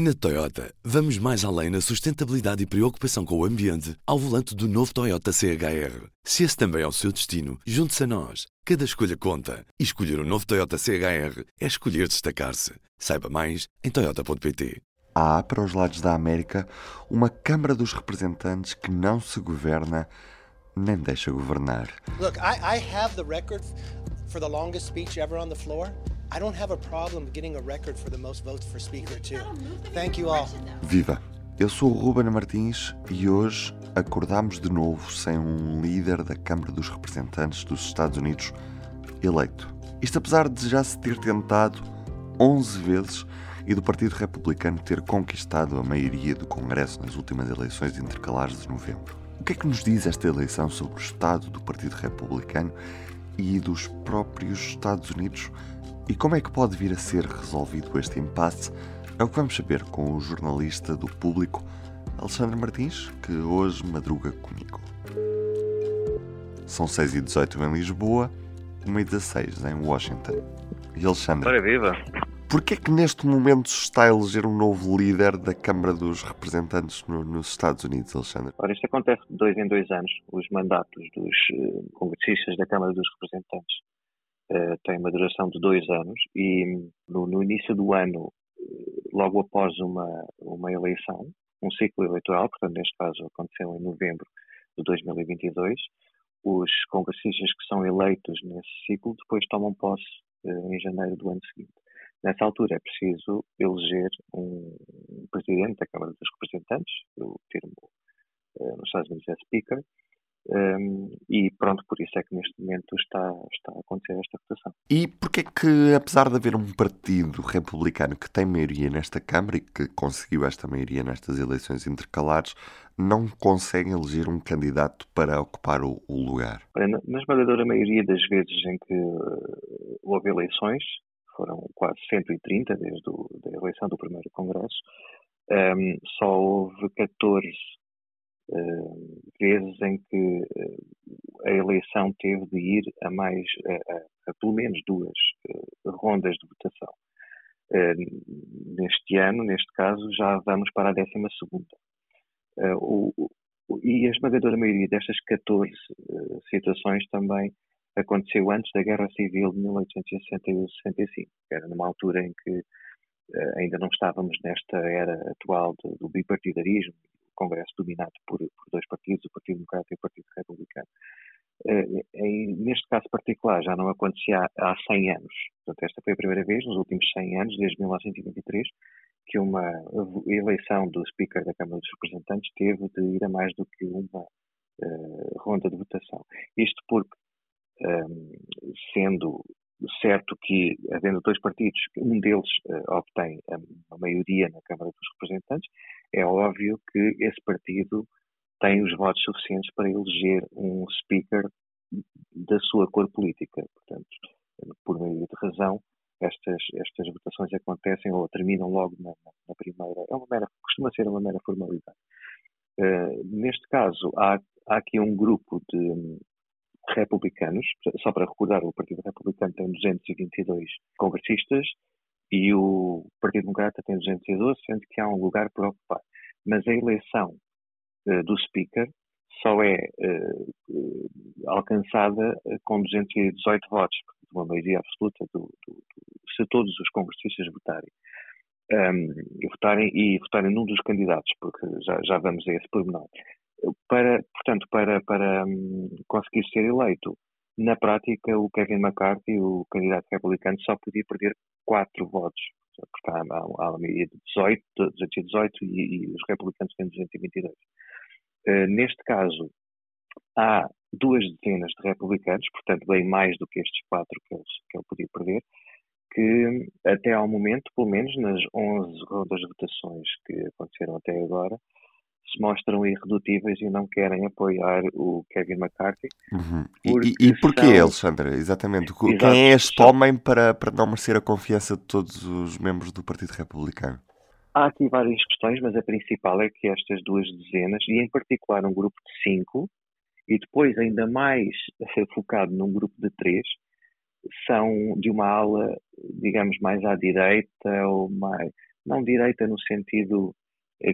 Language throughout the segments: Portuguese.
Na Toyota, vamos mais além na sustentabilidade e preocupação com o ambiente ao volante do novo Toyota CHR. Se esse também é o seu destino, junte-se a nós. Cada escolha conta. E escolher o um novo Toyota CHR é escolher destacar-se. Saiba mais em Toyota.pt. Há, para os lados da América, uma Câmara dos Representantes que não se governa nem deixa governar. Look, I, I have the record for the longest speech ever on the floor. I don't have a problem getting a record for the most votes for speaker too. Thank you all. Viva! Eu sou o Ruben Martins e hoje acordamos de novo sem um líder da Câmara dos Representantes dos Estados Unidos eleito. Isto apesar de já se ter tentado 11 vezes e do Partido Republicano ter conquistado a maioria do Congresso nas últimas eleições intercalares de novembro. O que é que nos diz esta eleição sobre o estado do Partido Republicano e dos próprios Estados Unidos e como é que pode vir a ser resolvido este impasse? É o que vamos saber com o jornalista do público Alexandre Martins, que hoje madruga comigo. São 6h18 em Lisboa, 1h16 em Washington. E Alexandre, Ora viva! porquê é que neste momento se está a eleger um novo líder da Câmara dos Representantes no- nos Estados Unidos, Alexandre? Ora, isto acontece de dois em dois anos. Os mandatos dos eh, congressistas da Câmara dos Representantes eh, têm uma duração de dois anos e no, no início do ano, eh, logo após uma, uma eleição, um ciclo eleitoral, portanto, neste caso aconteceu em novembro de 2022, os congressistas que são eleitos nesse ciclo depois tomam posse eh, em janeiro do ano seguinte. Nessa altura é preciso eleger um presidente da Câmara dos Representantes, o termo eh, nos Estados Unidos é Speaker, um, e pronto, por isso é que neste momento está, está a acontecer esta votação. E porquê é que, apesar de haver um partido republicano que tem maioria nesta Câmara e que conseguiu esta maioria nestas eleições intercalares, não consegue eleger um candidato para ocupar o, o lugar? Na esmagadora maioria das vezes em que eh, houve eleições, foram quase 130 desde da eleição do primeiro Congresso, um, só houve 14 eh, vezes em que eh, a eleição teve de ir a mais, a, a- pelo menos duas eh, rondas de votação. Eh, neste ano, neste caso, já vamos para a décima segunda. Eh, o- e a esmagadora maioria destas 14 eh, situações também aconteceu antes da Guerra Civil de 1861-65, que era numa altura em que ainda não estávamos nesta era atual do, do bipartidarismo, Congresso dominado por, por dois partidos, o Partido Democrata e o Partido Republicano. Eh, em- neste caso particular já não acontecia há há 100 anos. Portanto, esta foi a primeira vez nos últimos 100 anos, desde 1923, que uma eleição do Speaker da Câmara dos Representantes teve de ir a mais do que uma eh, ronda de votação. Isto porque, ehm, sendo certo que, havendo dois partidos, um deles eh, obtém a maioria na Câmara dos Representantes, é óbvio que esse partido tem os votos suficientes para eleger um speaker da sua cor política. Portanto, por meio de razão, estas, estas votações acontecem ou terminam logo na, na primeira. É uma mera, costuma ser uma mera formalidade. Eh, neste caso, há, há aqui um grupo de hum, republicanos, só para recordar, o Partido Republicano tem 222 congressistas e o Partido Democrata tem 212, sendo que há um lugar para ocupar. Mas a eleição eh, do Speaker só é eh, eh, alcançada com 218 votos, uma maioria absoluta do, do- do- se todos os congressistas votarem. Ahm, e votarem e votarem num dos candidatos, porque já, já vamos a esse pormenor. Para, portanto, para, para hum, conseguir ser eleito, na prática, o Kevin McCarthy, o candidato republicano, só podia perder quatro votos, porque há, há, uma maioria de 18, 218 e, e os republicanos têm 222. Eh, neste caso, há duas dezenas de republicanos, portanto, bem mais do que estes quatro que que ele podia perder, que até ao momento, pelo menos nas 11 rondas de votações que aconteceram até agora, se mostram irredutíveis e não querem apoiar o Kevin McCarthy. Uhum. E- E, e porquê, são- Alexandre? Exatamente. Exato, Quem é este são- homem para, para não merecer a confiança de todos os membros do Partido Republicano? Há aqui várias questões, mas a principal é que estas duas dezenas, e em particular um grupo de cinco, e depois ainda mais focado num grupo de três, são de uma ala, digamos, mais à direita ou mais, não direita no sentido é,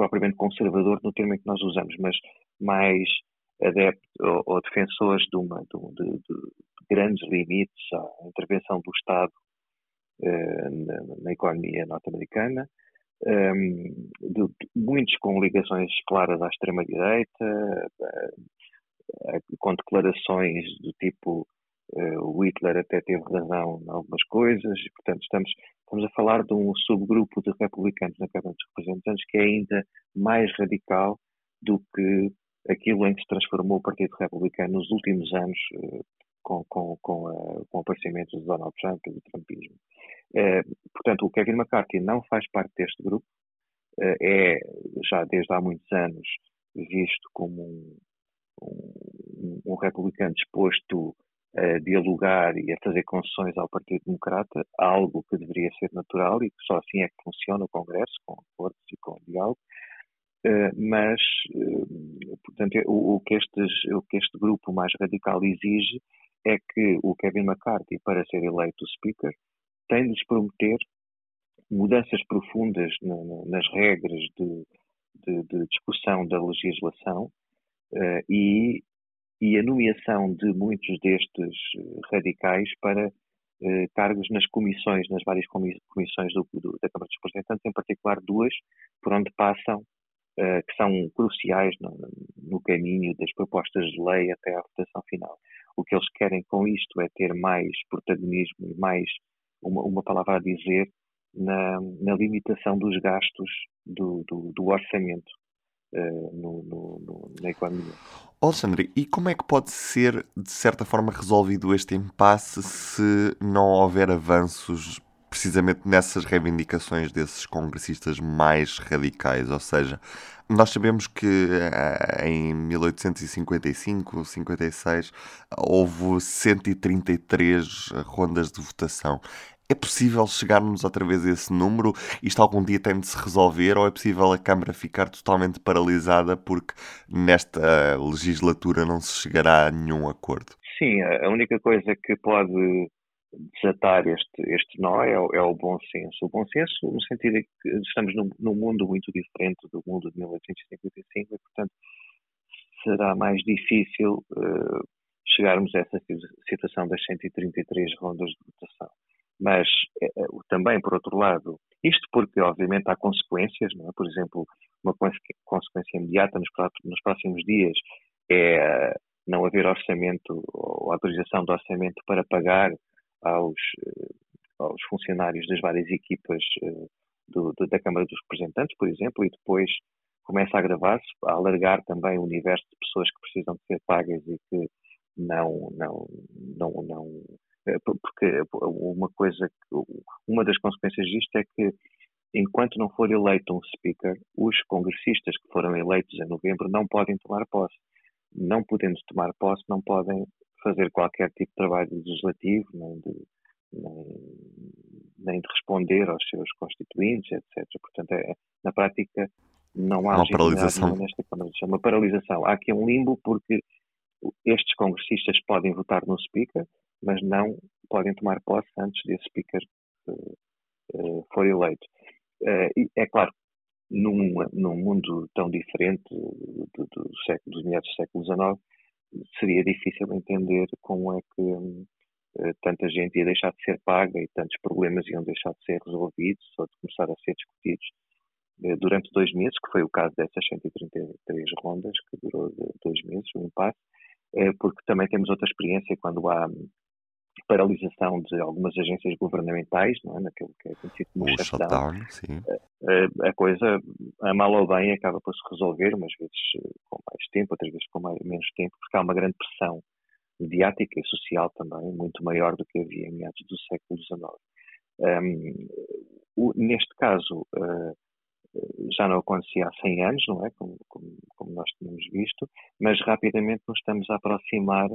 propriamente conservador no termo em que nós usamos, mas mais adepto ou, ou defensores de, uma, de, de, de, grandes limites à intervenção do Estado eh, na, na, economia norte-americana, um, muitos com ligações claras à extrema-direita, uh, com declarações do tipo o Hitler até teve razão em algumas coisas, e, portanto, estamos, estamos a falar de um subgrupo de republicanos na Câmara dos Representantes que é ainda mais radical do que aquilo em que se transformou o Partido Republicano nos últimos anos uh, com, com, com, a, com o aparecimento de Donald Trump e do Trumpismo. Eh, portanto, o Kevin McCarthy não faz parte deste grupo, eh, é já desde há muitos anos visto como um, um, um republicano disposto a dialogar e a fazer concessões ao Partido Democrata, algo que deveria ser natural e que só assim é que funciona o Congresso, com acordos e com diálogo. Uh, mas, uh, portanto, o, que estes, o que este grupo mais radical exige é que o Kevin McCarthy, para ser eleito Speaker, tem de prometer mudanças profundas na, na, nas regras de, de, de, discussão da legislação uh, e, e, a nomeação de muitos destes radicais para uh, cargos nas comissões, nas várias comissões do, do, da Câmara dos Representantes, em particular duas, por onde passam, uh, que são cruciais no, no caminho das propostas de lei até à votação final. O que eles querem com isto é ter mais protagonismo e mais uma, uma palavra a dizer na, na, limitação dos gastos do, do orçamento uh, no, no, na economia. Alexandre, e como é que pode ser, de certa forma, resolvido este impasse se não houver avanços precisamente nessas reivindicações desses congressistas mais radicais. Ou seja, nós sabemos que eh, em 1855, 56, houve 133 rondas de votação. É possível chegarmos outra vez a esse número? Isto algum dia tem de se resolver ou é possível a Câmara ficar totalmente paralisada porque nesta legislatura não se chegará a nenhum acordo? Sim, a única coisa que pode desatar este, este nó é, é, o bom senso. O bom senso no sentido de que estamos num, num mundo muito diferente do mundo de 1855 e, portanto, será mais difícil uh, chegarmos a essa situação das 133 rondas de votação. Mas uh, também, por outro lado, isto porque, obviamente, há consequências, é? por exemplo, uma consequência imediata nos, nos próximos dias é não haver orçamento ou autorização de orçamento para pagar aos, eh, aos funcionários das várias equipas eh, do, da Câmara dos Representantes, por exemplo, e depois começa a agravar-se, a alargar também o universo de pessoas que precisam de ser pagas e que não, não, não, não eh, porque uma coisa, uma das consequências disto é que enquanto não for eleito um speaker, os congressistas que foram eleitos em novembro não podem tomar posse. Não podendo tomar posse, não podem fazer qualquer tipo de trabalho legislativo, nem de, nem, nem de responder aos seus constituintes, etc. Portanto, é, na prática, não há uma paralisação. nesta. É uma paralisação. Há aqui um limbo porque estes congressistas podem votar no Speaker, mas não podem tomar posse antes desse Speaker uh, uh, for eleito. Uh, é claro, num, num mundo tão diferente do, do, século, dos meados do século XIX, seria difícil entender como é que uh, tanta gente ia deixar de ser paga e tantos problemas iam deixar de ser resolvidos ou de começar a ser discutidos durante dois meses, que foi o caso dessas 133 rondas, que durou dois meses, um impasse, porque também temos outra experiência quando há paralisação de algumas agências governamentais, não é? naquilo que é conhecido como o shutdown, sim. A, a, coisa, a mal ou bem, acaba por se resolver, umas vezes eh, com mais tempo, outras vezes com mais, menos tempo, porque há uma grande pressão mediática e social também, muito maior do que havia em meados do século XIX. Um, o, neste caso, uh, já não acontecia há 100 anos, não é? Como, como, como nós tínhamos visto, mas rapidamente nos estamos a aproximar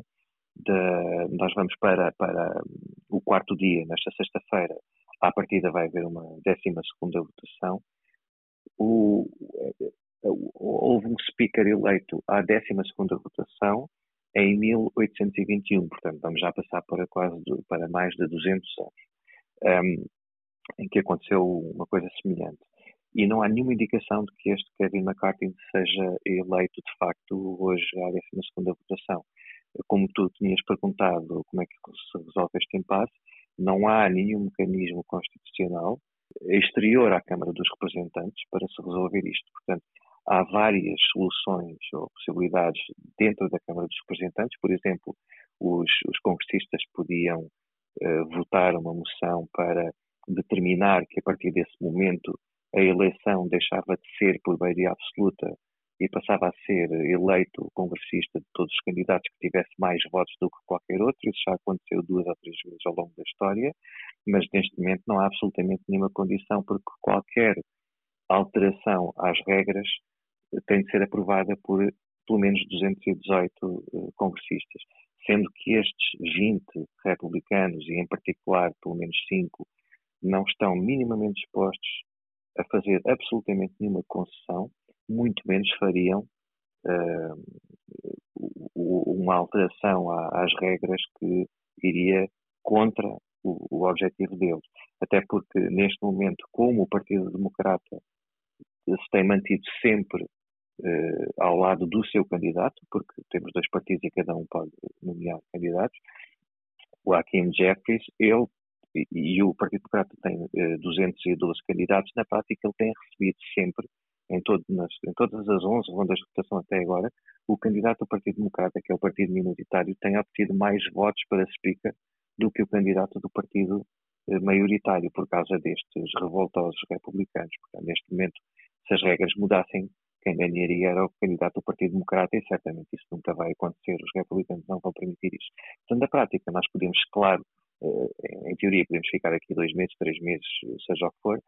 de, nós vamos para, para o quarto dia, nesta sexta-feira, à partida vai haver uma décima segunda votação. O, houve um speaker eleito à décima segunda votação em 1821, portanto vamos já passar para quase para mais de 200 anos. Um, em que aconteceu uma coisa semelhante. E não há nenhuma indicação de que este Kevin McCarthy seja eleito de facto hoje à 12 votação. Como tu tinhas perguntado como é que se resolve este impasse, não há nenhum mecanismo constitucional exterior à Câmara dos Representantes para se resolver isto. Portanto, há várias soluções ou possibilidades dentro da Câmara dos Representantes. Por exemplo, os, os congressistas podiam uh, votar uma moção para determinar que a partir desse momento a eleição deixava de ser por maioria absoluta e passava a ser eleito congressista de todos os candidatos que tivesse mais votos do que qualquer outro. Isso já aconteceu duas ou três vezes ao longo da história, mas neste momento não há absolutamente nenhuma condição, porque qualquer alteração às regras tem de ser aprovada por pelo menos 218 uh, congressistas, sendo que estes 20 republicanos, e em particular pelo menos 5, não estão minimamente dispostos a fazer absolutamente nenhuma concessão, muito menos fariam uh, uma alteração às regras que iria contra o, o, objetivo deles. Até porque, neste momento, como o Partido Democrata se tem mantido sempre uh, ao lado do seu candidato, porque temos dois partidos e cada um pode nomear candidatos, o Hakim Jeffries, ele e, e o Partido Democrata tem eh, 212 candidatos, na prática ele tem recebido sempre, em, todo, nas, em todas as 11 rondas de votação até agora, o candidato do Partido Democrata, que é o partido minoritário, tem obtido mais votos para Speaker do que o candidato do partido uh, maioritário, por causa destes revoltosos republicanos. Portanto, neste momento, se as regras mudassem, quem ganharia era o candidato do Partido Democrata e certamente isso nunca vai acontecer. Os republicanos não vão permitir isso. Portanto, na prática, nós podemos, claro, eh, em teoria podemos ficar aqui dois meses, três meses, seja o que for.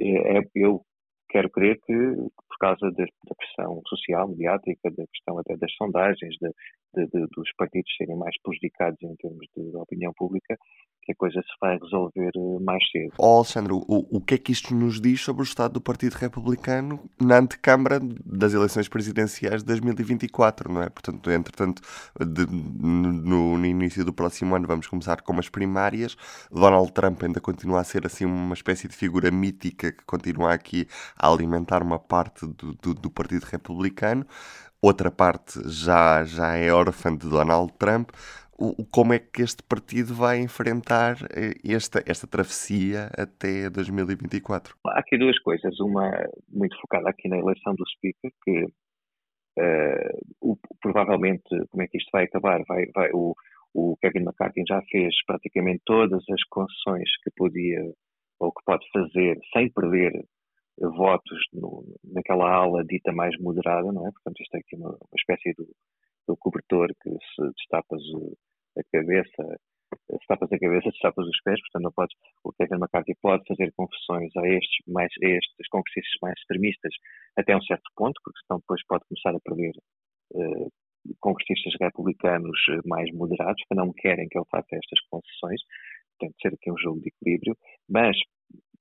Eh, é, eu quero crer que, por causa da, da, pressão social, mediática, da questão até das sondagens, de, de, de, dos partidos serem mais prejudicados em termos de opinião pública, que a coisa se vai resolver eh, mais cedo. Oh, Alexandre, o, o que é que isto nos diz sobre o estado do Partido Republicano na antecâmara das eleições presidenciais de 2024, não é? Portanto, entretanto, de, no, no, início do próximo ano vamos começar com umas primárias. Donald Trump ainda continua a ser assim uma espécie de figura mítica que continua aqui a alimentar uma parte do, do, do Partido Republicano. Outra parte já, já é órfã de Donald Trump o, como é que este partido vai enfrentar eh, esta, esta travessia até 2024? Há aqui duas coisas. Uma muito focada aqui na eleição do Speaker, que uh, o, provavelmente, como é que isto vai acabar? Vai, vai, o, o Kevin McCarthy já fez praticamente todas as concessões que podia ou que pode fazer sem perder votos no, naquela ala dita mais moderada, não é? Portanto, isto é aqui uma, uma espécie do, do cobertor que se destapas o, a cabeça, se tapas a cabeça, se tapas os pés, portanto não podes, o Kevin McCarthy pode fazer confissões a estes, mais, a estes congressistas mais extremistas até um certo ponto, porque senão depois pode começar a perder uh, congressistas republicanos eh, mais moderados que não querem que ele faça estas concessões, de ser aqui um jogo de equilíbrio, mas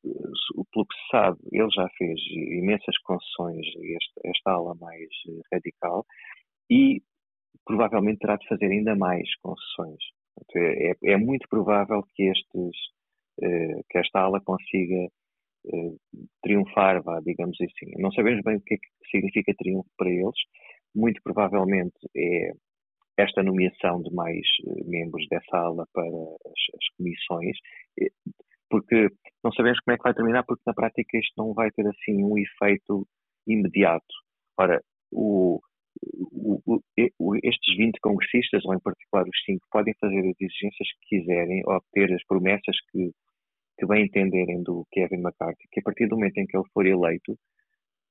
uh, pelo que se sabe, ele já fez imensas concessões a esta, esta ala mais radical. E provavelmente terá de fazer ainda mais concessões. É, é, é muito provável que, estes, eh, que esta ala consiga eh, triunfar, vá, digamos assim. Não sabemos bem o que, é que significa triunfo para eles. Muito provavelmente é esta nomeação de mais eh, membros dessa ala para as, as comissões, porque não sabemos como é que vai terminar, porque na prática isto não vai ter assim um efeito imediato. Ora, o, estes 20 congressistas, ou em particular os 5, podem fazer as exigências que quiserem, obter as promessas que, que bem entenderem do Kevin McCarthy, que a partir do momento em que ele for eleito,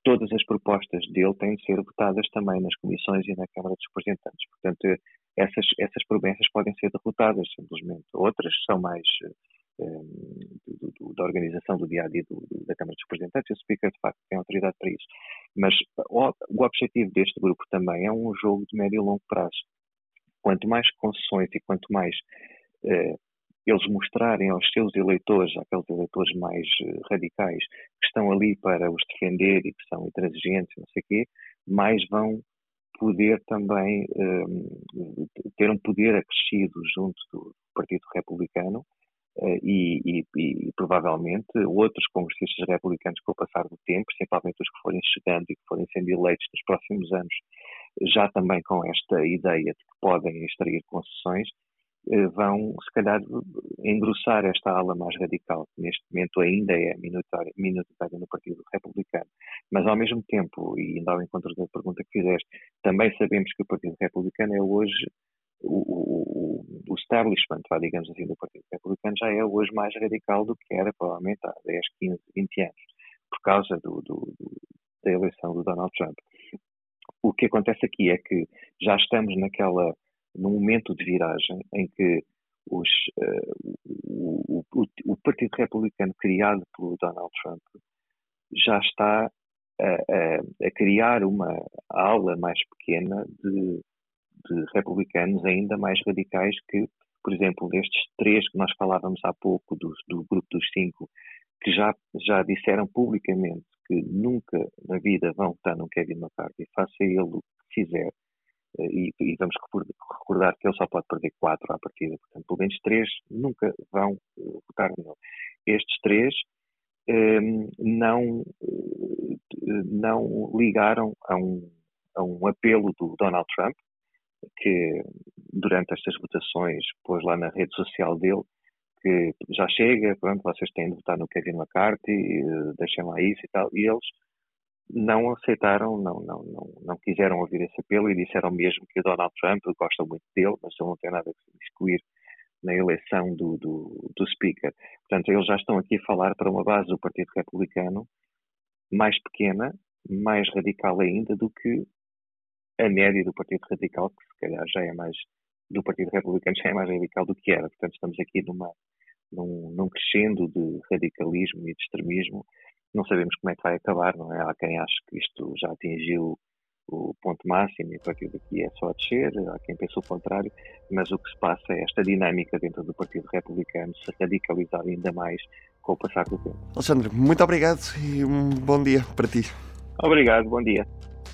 todas as propostas dele têm de ser votadas também nas comissões e na Câmara dos Representantes. Portanto, essas, essas promessas podem ser derrotadas simplesmente. Outras são mais do, do, da organização do dia a dia da Câmara dos Representantes, o Speaker, de facto, tem autoridade para isso. Mas o, o objetivo deste grupo também é um jogo de médio e longo prazo. Quanto mais concessões e quanto mais eh, eles mostrarem aos seus eleitores, aqueles eleitores mais eh, radicais, que estão ali para os defender e que são intransigentes, não sei o quê, mais vão poder também eh, ter um poder acrescido junto do Partido Republicano e, e, e, provavelmente outros congressistas republicanos com o passar do tempo, principalmente os que forem chegando e que forem sendo eleitos nos próximos anos, já também com esta ideia de que podem extrair concessões, uh, vão, se calhar, engrossar esta ala mais radical, que neste momento ainda é minoritária no Partido Republicano. Mas, ao mesmo tempo, e ainda ao encontro da pergunta que fizeste, também sabemos que o Partido Republicano é hoje o, o, o establishment, digamos assim, do Partido Republicano já é hoje mais radical do que era provavelmente há 10, 15, 20 anos, por causa do, do, da eleição do Donald Trump. O que acontece aqui é que já estamos naquela, num momento de viragem em que os, uh, o, o, o, Partido Republicano criado pelo Donald Trump já está a, a, a criar uma aula mais pequena de de republicanos ainda mais radicais que, por exemplo, destes três que nós falávamos há pouco, do, do grupo dos cinco, que já, já disseram publicamente que nunca na vida vão votar no Kevin McCarthy, faça ele o que fizer, eh, e, e, vamos recordar que ele só pode perder quatro à partida, portanto, pelo menos três nunca vão eh, votar nele. Estes três eh, não, não ligaram a um, a um apelo do Donald Trump, que durante estas votações pôs lá na rede social dele que já chega, pronto, vocês têm de votar no Kevin McCarthy, eh, deixem lá isso e tal, e eles não aceitaram, não, não, não, não quiseram ouvir esse apelo e disseram mesmo que o Donald Trump gosta muito dele, mas ele não tem nada a excluir na eleição do, do, do Speaker. Portanto, eles já estão aqui a falar para uma base do Partido Republicano mais pequena, mais radical ainda do que a média do Partido Radical, que se calhar já é mais, do Partido Republicano já é mais radical do que era. Portanto, estamos aqui numa, num, num crescendo de radicalismo e de extremismo. Não sabemos como é que vai acabar, não é? Há quem ache que isto já atingiu o ponto máximo e a partir daqui é só a descer, há quem pense o contrário, mas o que se passa é esta dinâmica dentro do Partido Republicano se radicalizar ainda mais com o passar do tempo. Alexandre, muito obrigado e um bom dia para ti. Obrigado, bom dia.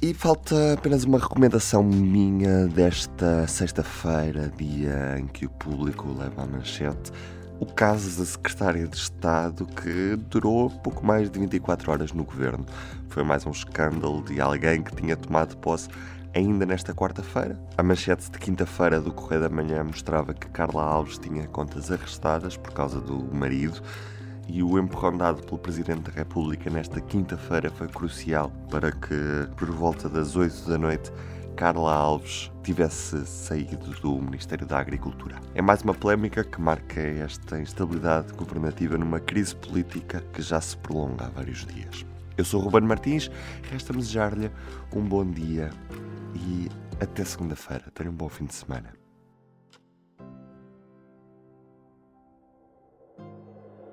E falta apenas uma recomendação minha desta sexta-feira, dia em que o público leva a manchete o caso da secretária de Estado que durou pouco mais de 24 horas no governo. Foi mais um escândalo de alguém que tinha tomado posse ainda nesta quarta-feira. A manchete de quinta-feira do Correio da Manhã mostrava que Carla Alves tinha contas arrestadas por causa do marido e o empurrão dado pelo Presidente da República nesta quinta-feira foi crucial para que, por volta das 8 da noite, Carla Alves tivesse saído do Ministério da Agricultura. É mais uma polémica que marca esta instabilidade governativa numa crise política que já se prolonga há vários dias. Eu sou Ruben Martins, resta-me desejar-lhe um bom dia e até segunda-feira. Tenha um bom fim de semana.